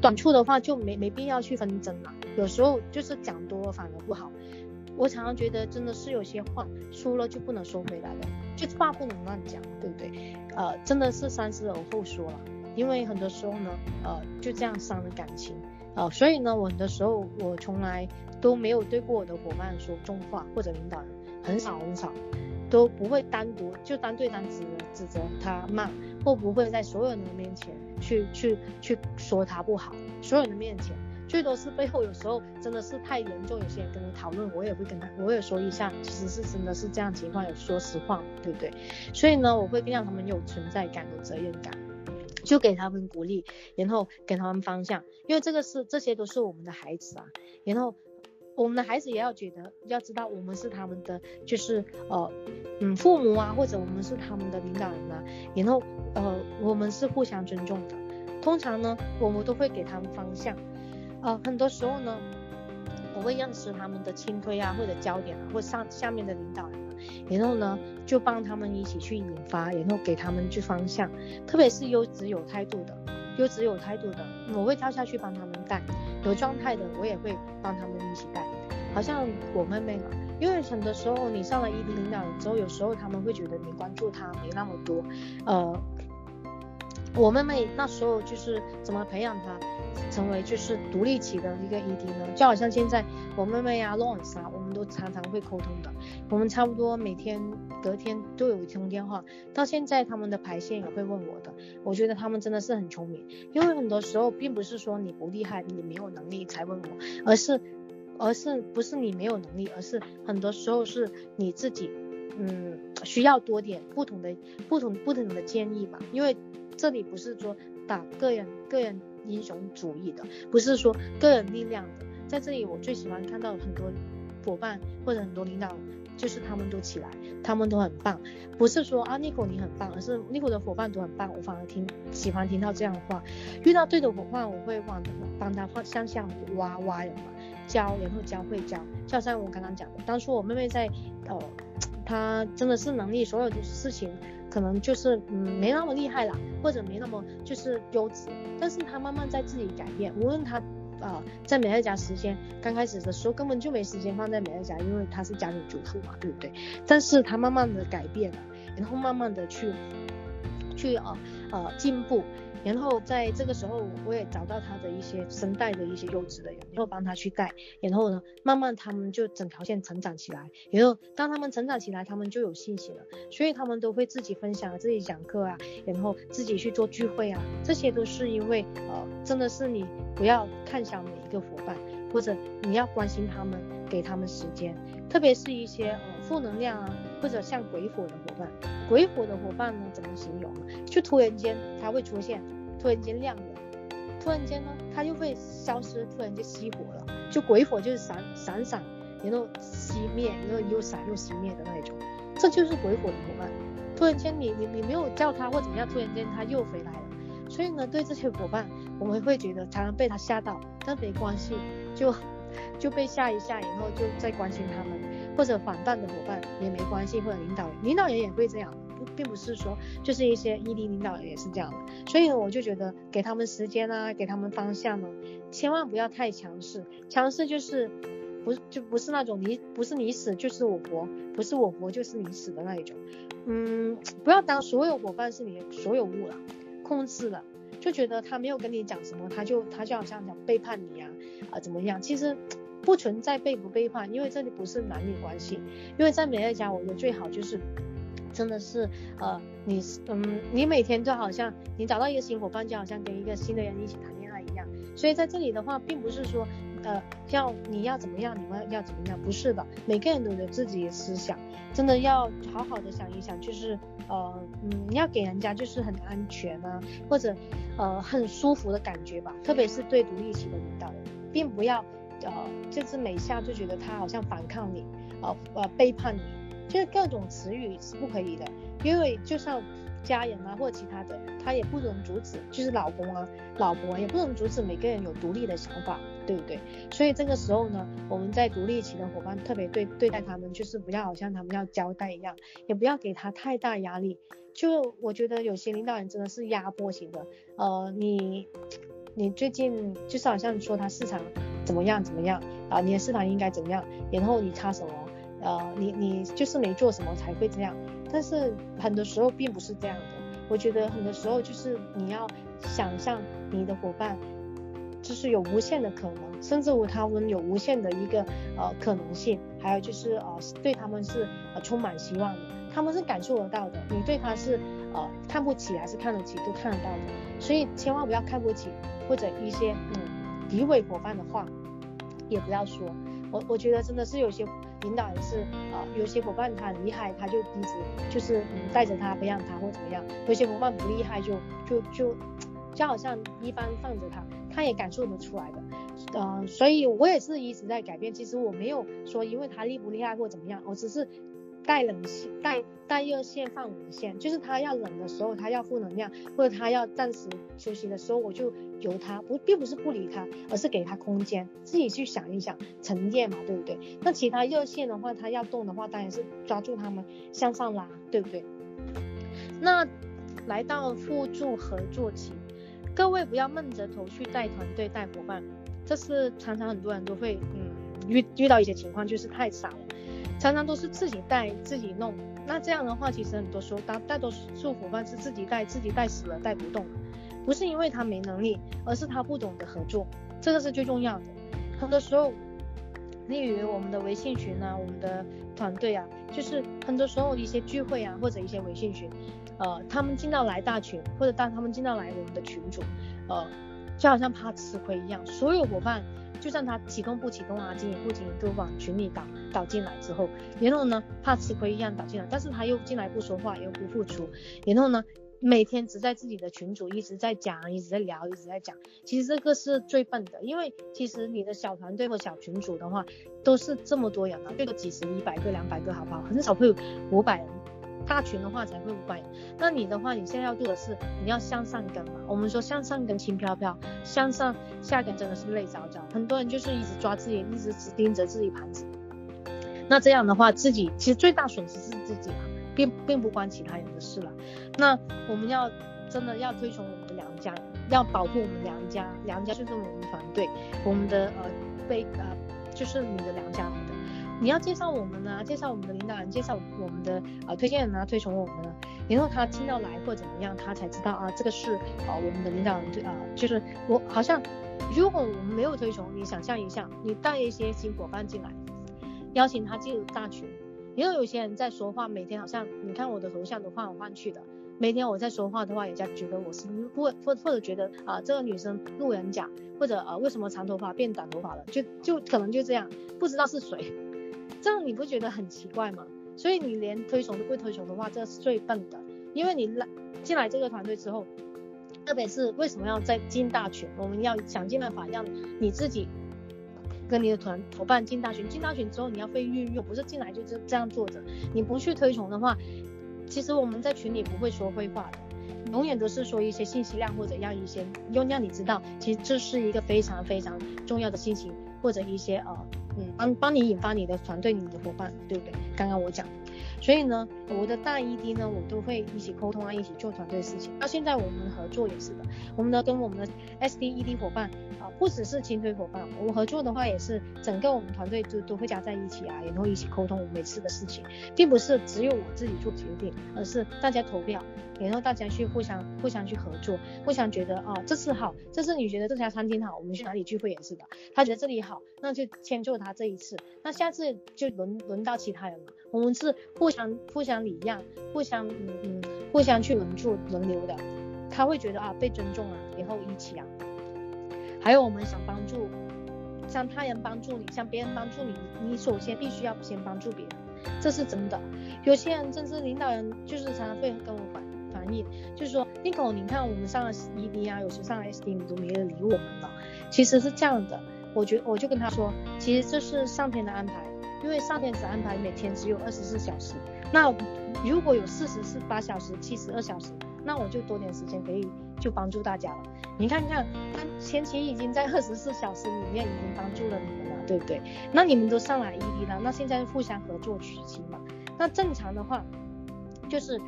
短处的话就没没必要去纷争了。有时候就是讲多了反而不好。我常常觉得真的是有些话说了就不能收回来了，就话不能乱讲，对不对？呃，真的是三思而后说了。因为很多时候呢，呃，就这样伤了感情。呃，所以呢，我很多时候我从来都没有对过我的伙伴说重话，或者领导人很少很少，都不会单独就单对单指指责他骂，或不会在所有人的面前去去去说他不好，所有人的面前，最多是背后有时候真的是太严重，有些人跟你讨论，我也会跟他，我也说一下，其实是真的是这样情况，有说实话，对不对？所以呢，我会让他们有存在感，有责任感。就给他们鼓励，然后给他们方向，因为这个是这些都是我们的孩子啊，然后我们的孩子也要觉得要知道我们是他们的就是呃嗯父母啊，或者我们是他们的领导人啊，然后呃我们是互相尊重的。通常呢，我们都会给他们方向，呃很多时候呢，我会认识他们的亲推啊，或者焦点啊，或上下面的领导人。然后呢，就帮他们一起去引发，然后给他们去方向，特别是优质有态度的，优质有态度的，我会跳下去帮他们带；有状态的，我也会帮他们一起带。好像我妹妹嘛，因为很多时候你上了一级领导人之后，有时候他们会觉得你关注他没那么多，呃，我妹妹那时候就是怎么培养她成为就是独立起的一个 ED 呢？就好像现在我妹妹呀、啊、Lawrence 啊，我们都常常会沟通的。我们差不多每天隔天都有一通电话，到现在他们的排线也会问我的。我觉得他们真的是很聪明，因为很多时候并不是说你不厉害，你没有能力才问我，而是，而是不是你没有能力，而是很多时候是你自己，嗯，需要多点不同的、不同不同的建议吧。因为这里不是说打个人个人英雄主义的，不是说个人力量的，在这里我最喜欢看到很多伙伴或者很多领导。就是他们都起来，他们都很棒，不是说啊，Nico 你很棒，而是 Nico 的伙伴都很棒。我反而听喜欢听到这样的话。遇到对的伙伴，我会往帮他向下挖挖人嘛，教然后教会教。就像我刚刚讲的，当初我妹妹在呃，她真的是能力，所有的事情可能就是嗯没那么厉害啦，或者没那么就是优质，但是他慢慢在自己改变，无论他。啊、呃，在美乐家时间刚开始的时候，根本就没时间放在美乐家，因为他是家庭主妇嘛，对不对？但是他慢慢的改变了，然后慢慢的去去啊呃进步。然后在这个时候，我也找到他的一些声带的一些优质的人，然后帮他去带。然后呢，慢慢他们就整条线成长起来。然后当他们成长起来，他们就有信心了，所以他们都会自己分享、自己讲课啊，然后自己去做聚会啊。这些都是因为呃，真的是你不要看小每一个伙伴，或者你要关心他们，给他们时间。特别是一些呃负能量啊，或者像鬼火的伙伴，鬼火的伙伴呢，怎么形容？就突然间他会出现，突然间亮了，突然间呢他就会消失，突然就熄火了。就鬼火就是闪闪闪，然后熄灭，然后又闪又熄灭的那一种，这就是鬼火的伙伴。突然间你你你没有叫他或怎么样，突然间他又回来了。所以呢，对这些伙伴，我们会觉得常常被他吓到，但没关系，就。就被吓一吓，然后就再关心他们，或者反叛的伙伴也没关系，或者领导人，领导人也会这样，不并不是说就是一些 ED 领导人也是这样的，所以，我就觉得给他们时间啊，给他们方向呢，千万不要太强势，强势就是不就不是那种你不是你死就是我活，不是我活就是你死的那一种，嗯，不要当所有伙伴是你的所有物了，控制了。就觉得他没有跟你讲什么，他就他就好像讲背叛你啊啊怎么样？其实不存在背不背叛，因为这里不是男女关系。因为在美乐家，我觉得最好就是真的是呃你嗯你每天就好像你找到一个新伙伴，就好像跟一个新的人一起谈恋爱一样。所以在这里的话，并不是说呃要你要怎么样，你们要怎么样，不是的，每个人都有自己的思想，真的要好好的想一想，就是。呃，嗯，你要给人家就是很安全啊，或者呃很舒服的感觉吧，特别是对独立期的领导人，并不要呃就是每下就觉得他好像反抗你，呃呃背叛你，就是各种词语是不可以的，因为就像家人啊或者其他的，他也不能阻止，就是老公啊、老婆，也不能阻止每个人有独立的想法，对不对？所以这个时候呢，我们在独立期的伙伴特别对对待他们，就是不要好像他们要交代一样，也不要给他太大压力。就我觉得有些领导人真的是压迫型的，呃，你你最近就是好像说他市场怎么样怎么样啊、你的市场应该怎么样，然后你差什么？呃，你你就是没做什么才会这样，但是很多时候并不是这样的。我觉得很多时候就是你要想象你的伙伴，就是有无限的可能，甚至乎他们有无限的一个呃可能性，还有就是呃对他们是呃充满希望的，他们是感受得到的。你对他是呃看不起还是看得起都看得到的，所以千万不要看不起或者一些嗯诋毁伙伴的话，也不要说。我我觉得真的是有些。引导也是啊、呃，有些伙伴他很厉害，他就一直就是嗯带着他培养他或怎么样；有些伙伴不厉害就，就就就就好像一般放着他，他也感受得出来的。呃，所以我也是一直在改变。其实我没有说因为他厉不厉害或怎么样，我只是。带冷线，带带热线放冷线，就是他要冷的时候，他要负能量，或者他要暂时休息的时候，我就由他不，并不是不理他，而是给他空间，自己去想一想，沉淀嘛，对不对？那其他热线的话，他要动的话，当然是抓住他们向上拉，对不对？那来到互助合作期，各位不要闷着头去带团队带伙伴，这是常常很多人都会嗯遇遇到一些情况，就是太傻了。常常都是自己带自己弄，那这样的话，其实很多时候大大多数伙伴是自己带自己带死了带不动，不是因为他没能力，而是他不懂得合作，这个是最重要的。很多时候，例如我们的微信群啊，我们的团队啊，就是很多时候一些聚会啊，或者一些微信群，呃，他们进到来大群，或者当他们进到来我们的群组，呃，就好像怕吃亏一样，所有伙伴。就算他启动不启动啊，经营不经营，都往群里导导进来之后，然后呢，怕吃亏一样导进来，但是他又进来不说话，又不付出，然后呢，每天只在自己的群组一直在讲，一直在聊，一直在讲。其实这个是最笨的，因为其实你的小团队或小群组的话，都是这么多人啊，这个几十、一百个、两百个，好不好？很少会有五百人。大群的话才会五百，那你的话，你现在要做的是你要向上跟嘛。我们说向上跟轻飘飘，向上下跟真的是累糟糟。很多人就是一直抓自己，一直只盯着自己盘子。那这样的话，自己其实最大损失是自己啊，并并不关其他人的事了。那我们要真的要推崇我们的良家，要保护我们良家，良家就是我们团队，我们的呃被呃就是你的良家。你要介绍我们呢、介绍我们的领导人，介绍我们的呃推荐人啊，推崇我们，然后他听到来或怎么样，他才知道啊，这个是啊我们的领导人对啊，就是我好像如果我们没有推崇，你想象一下，你带一些新伙伴进来，邀请他进入大群，因为有些人在说话，每天好像你看我的头像都换来换去的，每天我在说话的话，人家觉得我是或或或者觉得啊这个女生路人甲，或者啊为什么长头发变短头发了，就就可能就这样，不知道是谁。这样你不觉得很奇怪吗？所以你连推崇都不推崇的话，这是最笨的。因为你来进来这个团队之后，特别是为什么要再进大群？我们要想尽办法让你自己跟你的团伙伴进大群。进大群之后，你要会运用，不是进来就这这样坐着。你不去推崇的话，其实我们在群里不会说废话的，永远都是说一些信息量或者让一些用让你知道，其实这是一个非常非常重要的信息或者一些呃。帮帮你引发你的团队、你的伙伴，对不对？刚刚我讲，所以呢，我的大 ED 呢，我都会一起沟通啊，一起做团队事情。那现在我们合作也是的，我们呢跟我们的 SDED 伙伴啊，不只是轻推伙伴，我们合作的话也是整个我们团队都都会加在一起啊，然后一起沟通我们每次的事情，并不是只有我自己做决定，而是大家投票，然后大家去互相互相去合作，互相觉得啊，这次好，这次你觉得这家餐厅好，我们去哪里聚会也是的，他觉得这里好，那就迁就他这一次，那下次就轮轮到其他人了。我们是互相互相礼让，互相嗯嗯互相去轮住轮流的，他会觉得啊被尊重啊，以后一起啊。还有我们想帮助，像他人帮助你，像别人帮助你，你首先必须要先帮助别人，这是真的。有些人甚至领导人就是常常会跟我反反映，就是说宁可你看我们上了 ED 啊，有时上了 SD 你都没人理我们了。其实是这样的。我觉我就跟他说，其实这是上天的安排，因为上天只安排每天只有二十四小时，那如果有四十四八小时、七十二小时，那我就多点时间可以就帮助大家了。你看看，他前期已经在二十四小时里面已经帮助了你们了，对不对？那你们都上来 ED 了，那现在互相合作取经嘛。那正常的话，就是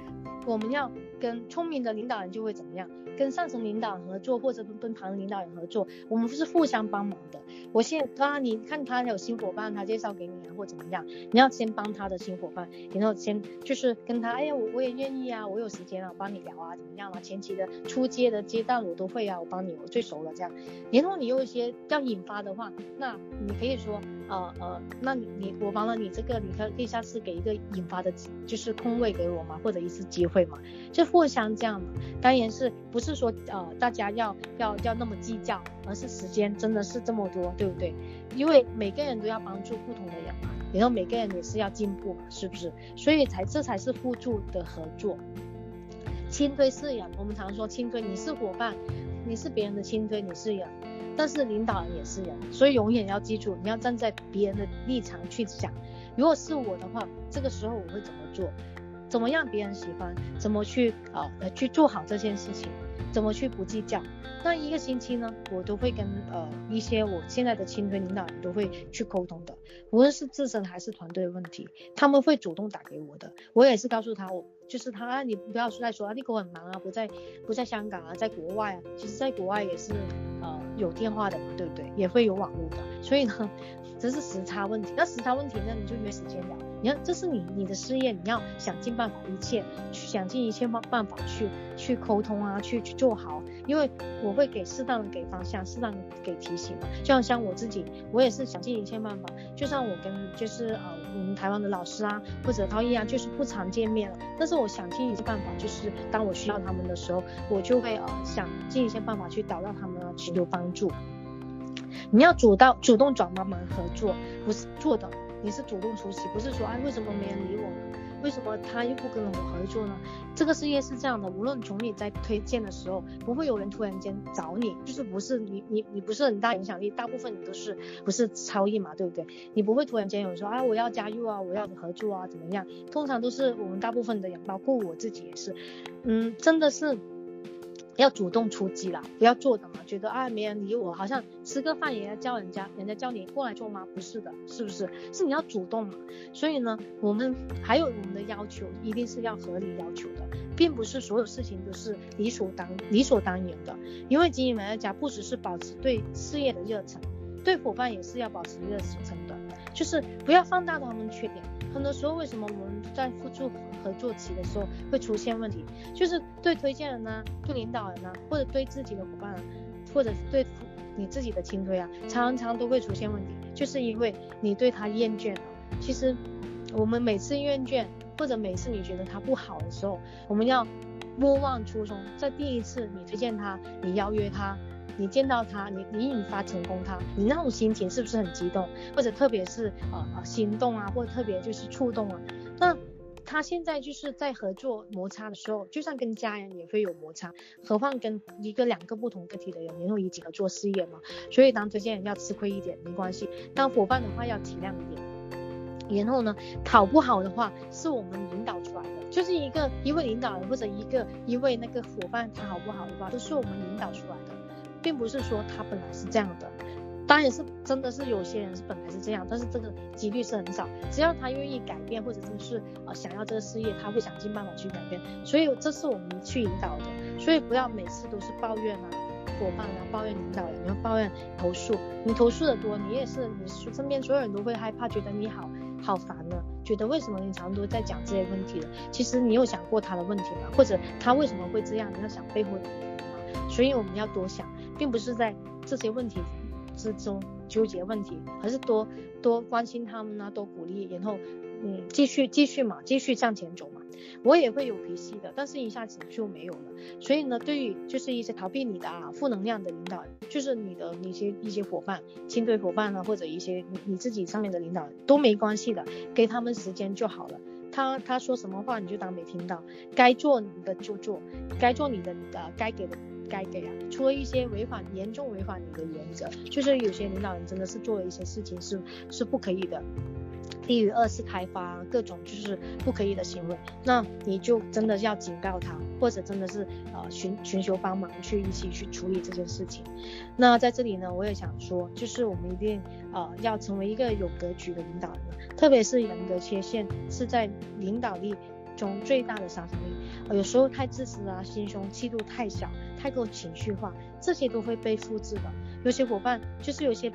我们要跟聪明的领导人就会怎么样？跟上层领导人合作，或者跟跟旁领导人合作，我们是互相帮忙的。我现在啊，你看他有新伙伴，他介绍给你啊，或怎么样，你要先帮他的新伙伴，然后先就是跟他，哎呀，我我也愿意啊，我有时间啊，我帮你聊啊，怎么样啊？前期的初阶的阶段我都会啊，我帮你，我最熟了这样。然后你有一些要引发的话，那你可以说，呃呃，那你你我帮了你这个，你可以下次给一个引发的，就是空位给我嘛，或者一次机会嘛，就互相这样嘛。当然是不是说呃大家要要要那么计较，而是时间真的是这么多。对不对？因为每个人都要帮助不同的人嘛，然后每个人也是要进步嘛，是不是？所以才这才是互助的合作。亲推是人，我们常说亲推，你是伙伴，你是别人的亲推，你是人，但是领导人也是人，所以永远要记住，你要站在别人的立场去想。如果是我的话，这个时候我会怎么做？怎么让别人喜欢？怎么去呃去做好这件事情？怎么去不计较？那一个星期呢，我都会跟呃一些我现在的亲推领导人都会去沟通的，无论是自身还是团队的问题，他们会主动打给我的，我也是告诉他，我就是他，你不要再说啊，你哥很忙啊，不在不在香港啊，在国外啊，其实在国外也是呃有电话的嘛，对不对？也会有网络的，所以呢，这是时差问题，那时差问题呢，你就约时间聊。你要，这是你你的事业，你要想尽办法，一切去想尽一切办办法去去沟通啊，去去做好。因为我会给适当的给方向，适当的给提醒嘛。就像像我自己，我也是想尽一切办法。就像我跟就是呃我们台湾的老师啊，或者陶艺啊，就是不常见面了，但是我想尽一切办法，就是当我需要他们的时候，我就会呃想尽一切办法去找到他们啊，去求帮助。你要主到主动找妈妈合作，不是做的。你是主动出击，不是说哎为什么没人理我呢？为什么他又不跟我合作呢？这个事业是这样的，无论从你在推荐的时候，不会有人突然间找你，就是不是你你你不是很大影响力，大部分你都是不是超亿嘛，对不对？你不会突然间有人说啊我要加入啊，我要合作啊，怎么样？通常都是我们大部分的人，包括我自己也是，嗯，真的是。要主动出击啦，不要坐等嘛，觉得啊没人理我，好像吃个饭也要叫人家，人家叫你过来做吗？不是的，是不是？是你要主动嘛。所以呢，我们还有我们的要求，一定是要合理要求的，并不是所有事情都是理所当理所当然的。因为经营美乐家不只是保持对事业的热忱，对伙伴也是要保持热忱的，就是不要放大他们缺点。很多时候，为什么我们在互助合作期的时候会出现问题？就是对推荐人呢，对领导人呢，或者对自己的伙伴，或者对你自己的亲推啊，常常都会出现问题，就是因为你对他厌倦了。其实我们每次厌倦，或者每次你觉得他不好的时候，我们要莫忘初衷，在第一次你推荐他，你邀约他。你见到他，你你引发成功他，你那种心情是不是很激动？或者特别是呃呃心动啊，或者特别就是触动啊？那他现在就是在合作摩擦的时候，就算跟家人也会有摩擦，何况跟一个两个不同个体的人，然后一起合作事业嘛。所以当推荐人要吃亏一点没关系，当伙伴的话要体谅一点。然后呢，考不好的话是我们引导出来的，就是一个一位领导人或者一个一位那个伙伴他好不好的话，都是我们引导出来的。并不是说他本来是这样的，当然是真的是有些人是本来是这样，但是这个几率是很少。只要他愿意改变，或者就是呃想要这个事业，他会想尽办法去改变。所以这是我们去引导的。所以不要每次都是抱怨啊，伙伴啊，抱怨领导人，然后抱怨投诉。你投诉的多，你也是你身边所有人都会害怕，觉得你好好烦呢，觉得为什么你常常都在讲这些问题的？其实你有想过他的问题吗？或者他为什么会这样？你要想背后的原因吗？所以我们要多想。并不是在这些问题之中纠结问题，而是多多关心他们啊，多鼓励，然后嗯，继续继续嘛，继续向前走嘛。我也会有脾气的，但是一下子就没有了。所以呢，对于就是一些逃避你的啊负能量的领导，就是你的那些一些伙伴、亲队伙伴啊，或者一些你你自己上面的领导都没关系的，给他们时间就好了。他他说什么话你就当没听到，该做你的就做，该做你的呃该给的。该给啊，除了一些违反严重违反你的原则，就是有些领导人真的是做了一些事情是是不可以的，低于二次开发，各种就是不可以的行为，那你就真的要警告他，或者真的是呃寻寻求帮忙去一起去处理这件事情。那在这里呢，我也想说，就是我们一定呃要成为一个有格局的领导人，特别是人格缺陷是在领导力中最大的杀伤力。有时候太自私啊，心胸气度太小，太过情绪化，这些都会被复制的。有些伙伴就是有些。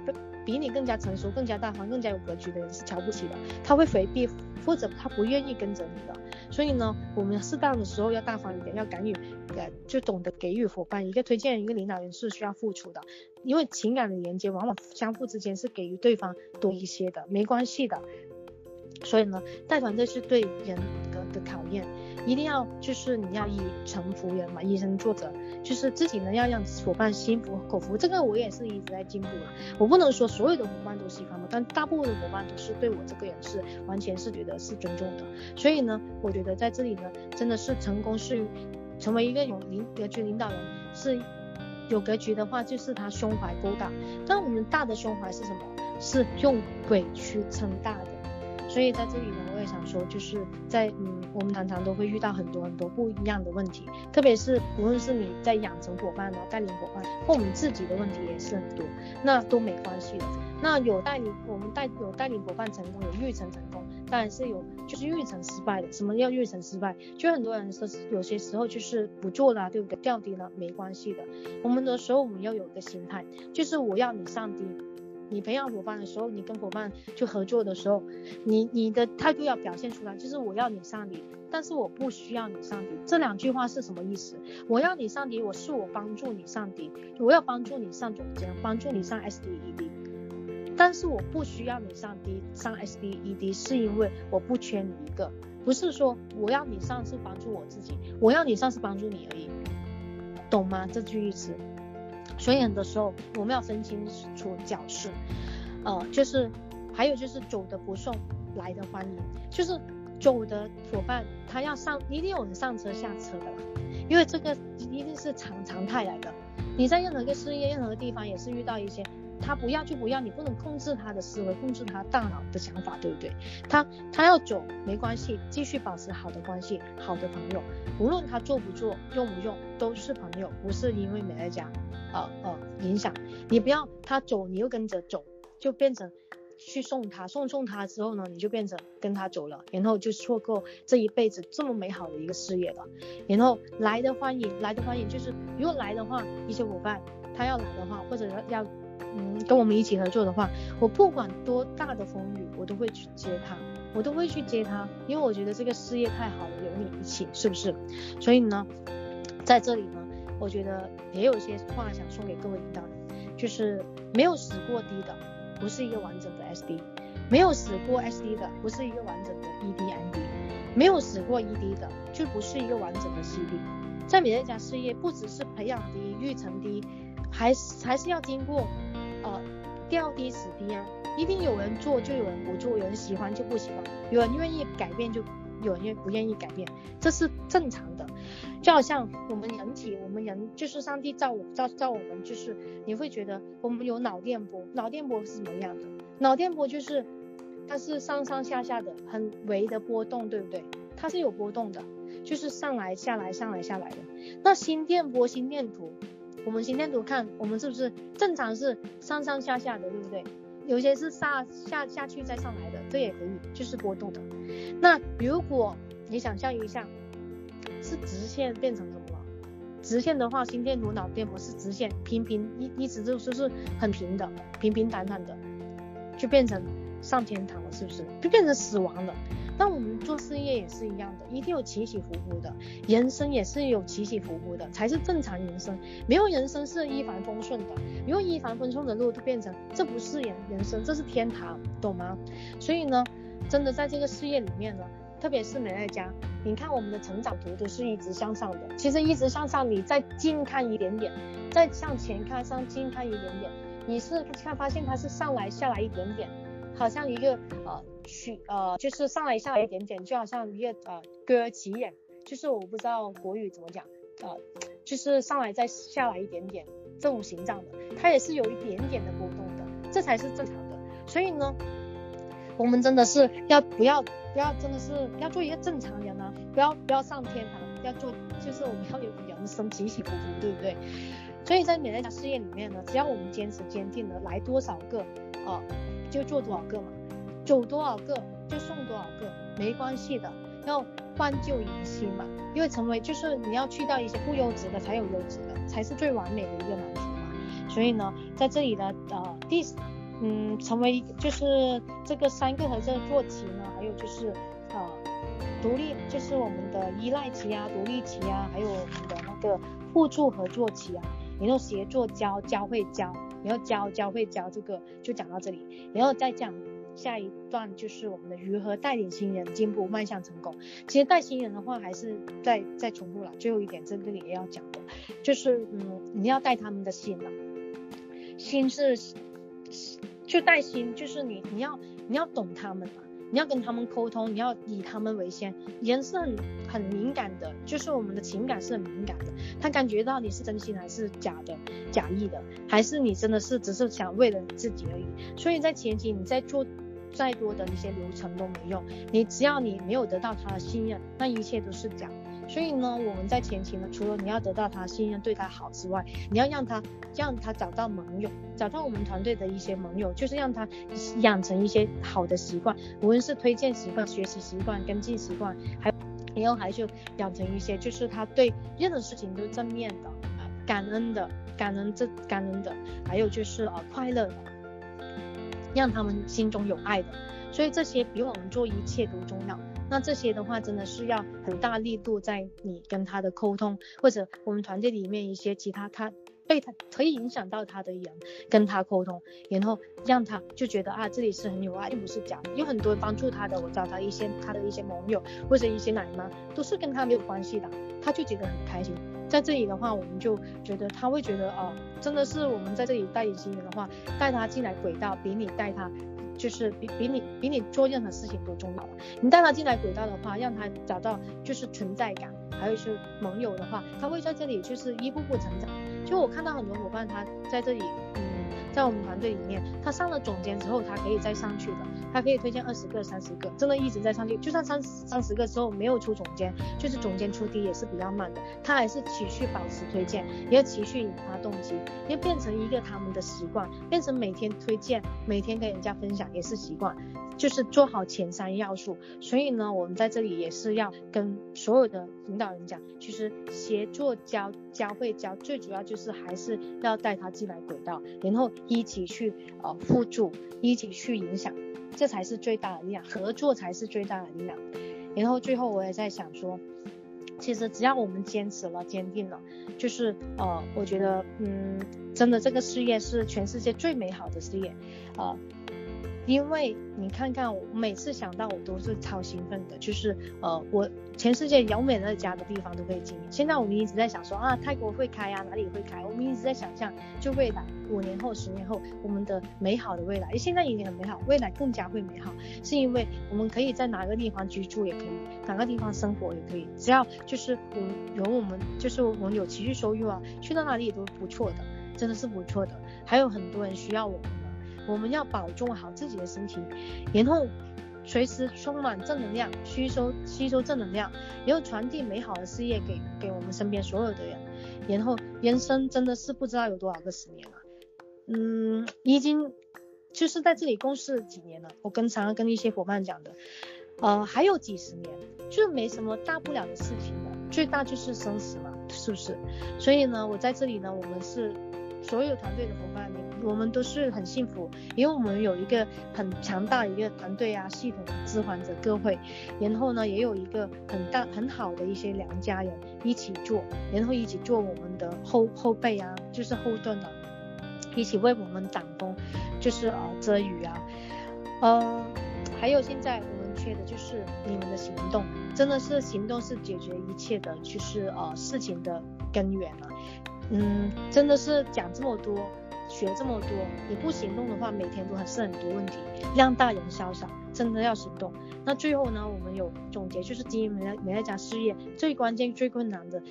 比你更加成熟、更加大方、更加有格局的人是瞧不起的，他会回避或者他不愿意跟着你的。所以呢，我们适当的时候要大方一点，要敢于呃，就懂得给予伙伴一个推荐、一个领导人是需要付出的，因为情感的连接往往相互之间是给予对方多一些的，没关系的。所以呢，带团队是对人的考验。一定要就是你要以诚服人嘛，以身作则，就是自己呢要让伙伴心服口服。这个我也是一直在进步的。我不能说所有的伙伴都喜欢我，但大部分的伙伴都是对我这个人是完全是觉得是尊重的。所以呢，我觉得在这里呢，真的是成功是成为一个有领格局领导人，是有格局的话，就是他胸怀够大。但我们大的胸怀是什么？是用鬼去撑大的。所以在这里呢，我也想说，就是在嗯，我们常常都会遇到很多很多不一样的问题，特别是无论是你在养成伙伴呢、带领伙伴，或我们自己的问题也是很多，那都没关系的。那有带领我们带有带领伙伴成功，有育成成功，当然是有就是育成失败的。什么叫育成失败？就很多人说有些时候就是不做了，对不对？掉低了没关系的。我们的时候我们要有一个心态，就是我要你上低。你培养伙伴的时候，你跟伙伴去合作的时候，你你的态度要表现出来，就是我要你上敌，但是我不需要你上敌。这两句话是什么意思？我要你上敌，我是我帮助你上敌，我要帮助你上总监，帮助你上 SDED，但是我不需要你上 D 上 SDED，是因为我不缺你一个，不是说我要你上是帮助我自己，我要你上是帮助你而已，懂吗？这句意思。所以很多时候我们要分清楚角色，呃，就是还有就是走的不送，来的欢迎，就是走的伙伴他要上，一定有人上车下车的啦，因为这个一定是常常态来的。你在任何一个事业、任何地方也是遇到一些。他不要就不要，你不能控制他的思维，控制他大脑的想法，对不对？他他要走没关系，继续保持好的关系，好的朋友，无论他做不做，用不用，都是朋友，不是因为美乐家，呃呃影响。你不要他走，你又跟着走，就变成去送他，送送他之后呢，你就变成跟他走了，然后就错过这一辈子这么美好的一个事业了。然后来的欢迎，来的欢迎就是如果来的话，一些伙伴他要来的话，或者要。嗯，跟我们一起合作的话，我不管多大的风雨，我都会去接他，我都会去接他，因为我觉得这个事业太好了，有你一起，是不是？所以呢，在这里呢，我觉得也有一些话想送给各位领导人，就是没有死过低的，不是一个完整的 SD；没有死过 SD 的，不是一个完整的 EDMD；没有死过 ED 的，就不是一个完整的 CD。在美乐家事业，不只是培养低、育成低，还还是要经过。呃，调低死低啊，一定有人做就有人不做，有人喜欢就不喜欢，有人愿意改变就有人愿不愿意改变，这是正常的。就好像我们人体，我们人就是上帝造我造造我们，就是你会觉得我们有脑电波，脑电波是什么样的？脑电波就是它是上上下下的很微的波动，对不对？它是有波动的，就是上来下来上来下来的。那心电波、心电图。我们心电图看，我们是不是正常是上上下下的，对不对？有些是下下下去再上来的，这也可以，就是波动的。那如果你想象一下，是直线变成什么了？直线的话，心电图、脑电波是直线，平平一一直就是是很平的，平平坦坦的，就变成上天堂了，是不是？就变成死亡了。那我们做事业也是一样的，一定有起起伏伏的，人生也是有起起伏伏的，才是正常人生。没有人生是一帆风顺的，如果一帆风顺的路就变成这不是人人生，这是天堂，懂吗？所以呢，真的在这个事业里面呢，特别是美乐家，你看我们的成长图都是一直向上的。其实一直向上，你再近看一点点，再向前看，上近看一点点，你是看发现它是上来下来一点点，好像一个呃。去呃，就是上来下来一点点，就好像一个呃歌起眼，就是我不知道国语怎么讲，呃，就是上来再下来一点点这种形状的，它也是有一点点的波动的，这才是正常的。所以呢，我们真的是要不要不要真的是要做一个正常人啊，不要不要上天堂，要做就是我们要有人生起起伏伏，对不对？所以在美乐家事业里面呢，只要我们坚持坚定的来多少个，啊，就做多少个嘛，走多少个就送多少个，没关系的，要换旧迎新嘛，因为成为就是你要去到一些不优质的才有优质的，才是最完美的一个蓝图嘛。所以呢，在这里呢呃第。嗯，成为就是这个三个合作做期呢，还有就是呃独立，就是我们的依赖期啊、独立期啊，还有我们的那个互助合作期啊，然后协作交交会交，然后教教会教这个就讲到这里，然后再讲下一段就是我们的如何带领新人进步迈向成功。其实带新人的话还是再再重复了，最后一点这个也要讲的，就是嗯你要带他们的心了，心是。就带心，就是你你要你要懂他们嘛，你要跟他们沟通，你要以他们为先。人是很很敏感的，就是我们的情感是很敏感的，他感觉到你是真心还是假的、假意的，还是你真的是只是想为了你自己而已。所以在前期你在做再多的一些流程都没用，你只要你没有得到他的信任，那一切都是假。所以呢，我们在前期呢，除了你要得到他信任，对他好之外，你要让他让他找到盟友，找到我们团队的一些盟友，就是让他养成一些好的习惯，无论是推荐习惯、学习习惯、跟进习惯，还然后还是养成一些，就是他对任何事情都正面的、感恩的、感恩这感恩的，还有就是呃快乐的，让他们心中有爱的。所以这些比我们做一切都重要。那这些的话，真的是要很大力度在你跟他的沟通，或者我们团队里面一些其他他被他可以影响到他的人跟他沟通，然后让他就觉得啊，这里是很有爱，并不是假的。有很多帮助他的，我找他一些他的一些盟友或者一些奶妈，都是跟他没有关系的，他就觉得很开心。在这里的话，我们就觉得他会觉得哦，真的是我们在这里带领新人的话，带他进来轨道，比你带他。就是比比你比你做任何事情都重要了。你带他进来轨道的话，让他找到就是存在感，还有是盟友的话，他会在这里就是一步步成长。就我看到很多伙伴他在这里，在我们团队里面，他上了总监之后，他可以再上去的，他可以推荐二十个、三十个，真的一直在上去。就算三三十个之后没有出总监，就是总监出低也是比较慢的，他还是持续保持推荐，也要持续引发动机，要变成一个他们的习惯，变成每天推荐，每天跟人家分享也是习惯。就是做好前三要素，所以呢，我们在这里也是要跟所有的领导人讲，其实协作教教会教，最主要就是还是要带他进来轨道，然后一起去呃互助，一起去影响，这才是最大的力量，合作才是最大的力量。然后最后我也在想说，其实只要我们坚持了，坚定了，就是呃，我觉得嗯，真的这个事业是全世界最美好的事业，呃。因为你看看我每次想到我都是超兴奋的，就是呃我全世界有美乐家的地方都可以经营。现在我们一直在想说啊泰国会开啊哪里会开，我们一直在想象就未来五年后十年后我们的美好的未来，现在已经很美好，未来更加会美好，是因为我们可以在哪个地方居住也可以，哪个地方生活也可以，只要就是我有我们就是我们有持续收入啊，去到哪里也都不错的，真的是不错的，还有很多人需要我们。我们要保重好自己的身体，然后随时充满正能量，吸收吸收正能量，然后传递美好的事业给给我们身边所有的人。然后人生真的是不知道有多少个十年了，嗯，已经就是在这里共事几年了。我跟常常跟一些伙伴讲的，呃，还有几十年，就没什么大不了的事情了，最大就是生死嘛，是不是？所以呢，我在这里呢，我们是所有团队的伙伴。我们都是很幸福，因为我们有一个很强大的一个团队啊，系统支援着各位，然后呢，也有一个很大很好的一些良家人一起做，然后一起做我们的后后背啊，就是后盾啊，一起为我们挡风，就是呃遮雨啊，呃，还有现在我们缺的就是你们的行动，真的是行动是解决一切的，就是呃事情的根源啊，嗯，真的是讲这么多。学这么多，你不行动的话，每天都还是很多问题。量大人潇洒，真的要行动。那最后呢，我们有总结，就是经营美美乐家事业最关键、最困难的，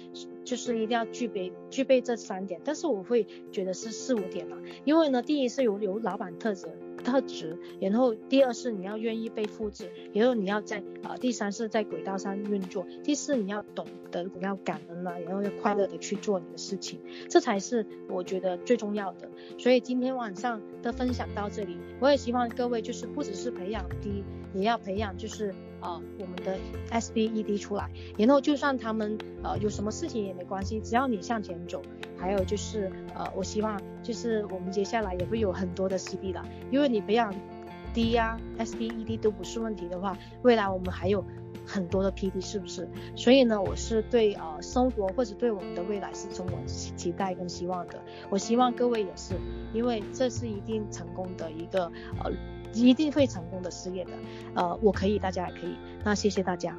就是一定要具备具备这三点。但是我会觉得是四五点吧，因为呢，第一是有有老板特质。特质，然后第二是你要愿意被复制，然后你要在呃第三是在轨道上运作，第四你要懂得要感恩了，然后要快乐的去做你的事情，这才是我觉得最重要的。所以今天晚上的分享到这里，我也希望各位就是不只是培养 D，也要培养就是呃我们的 SBED 出来，然后就算他们呃有什么事情也没关系，只要你向前走。还有就是，呃，我希望就是我们接下来也会有很多的 CD 的，因为你培养 D 呀、SBED 都不是问题的话，未来我们还有很多的 PD，是不是？所以呢，我是对呃生活或者对我们的未来是充满期待跟希望的。我希望各位也是，因为这是一定成功的一个呃，一定会成功的事业的。呃，我可以，大家也可以。那谢谢大家。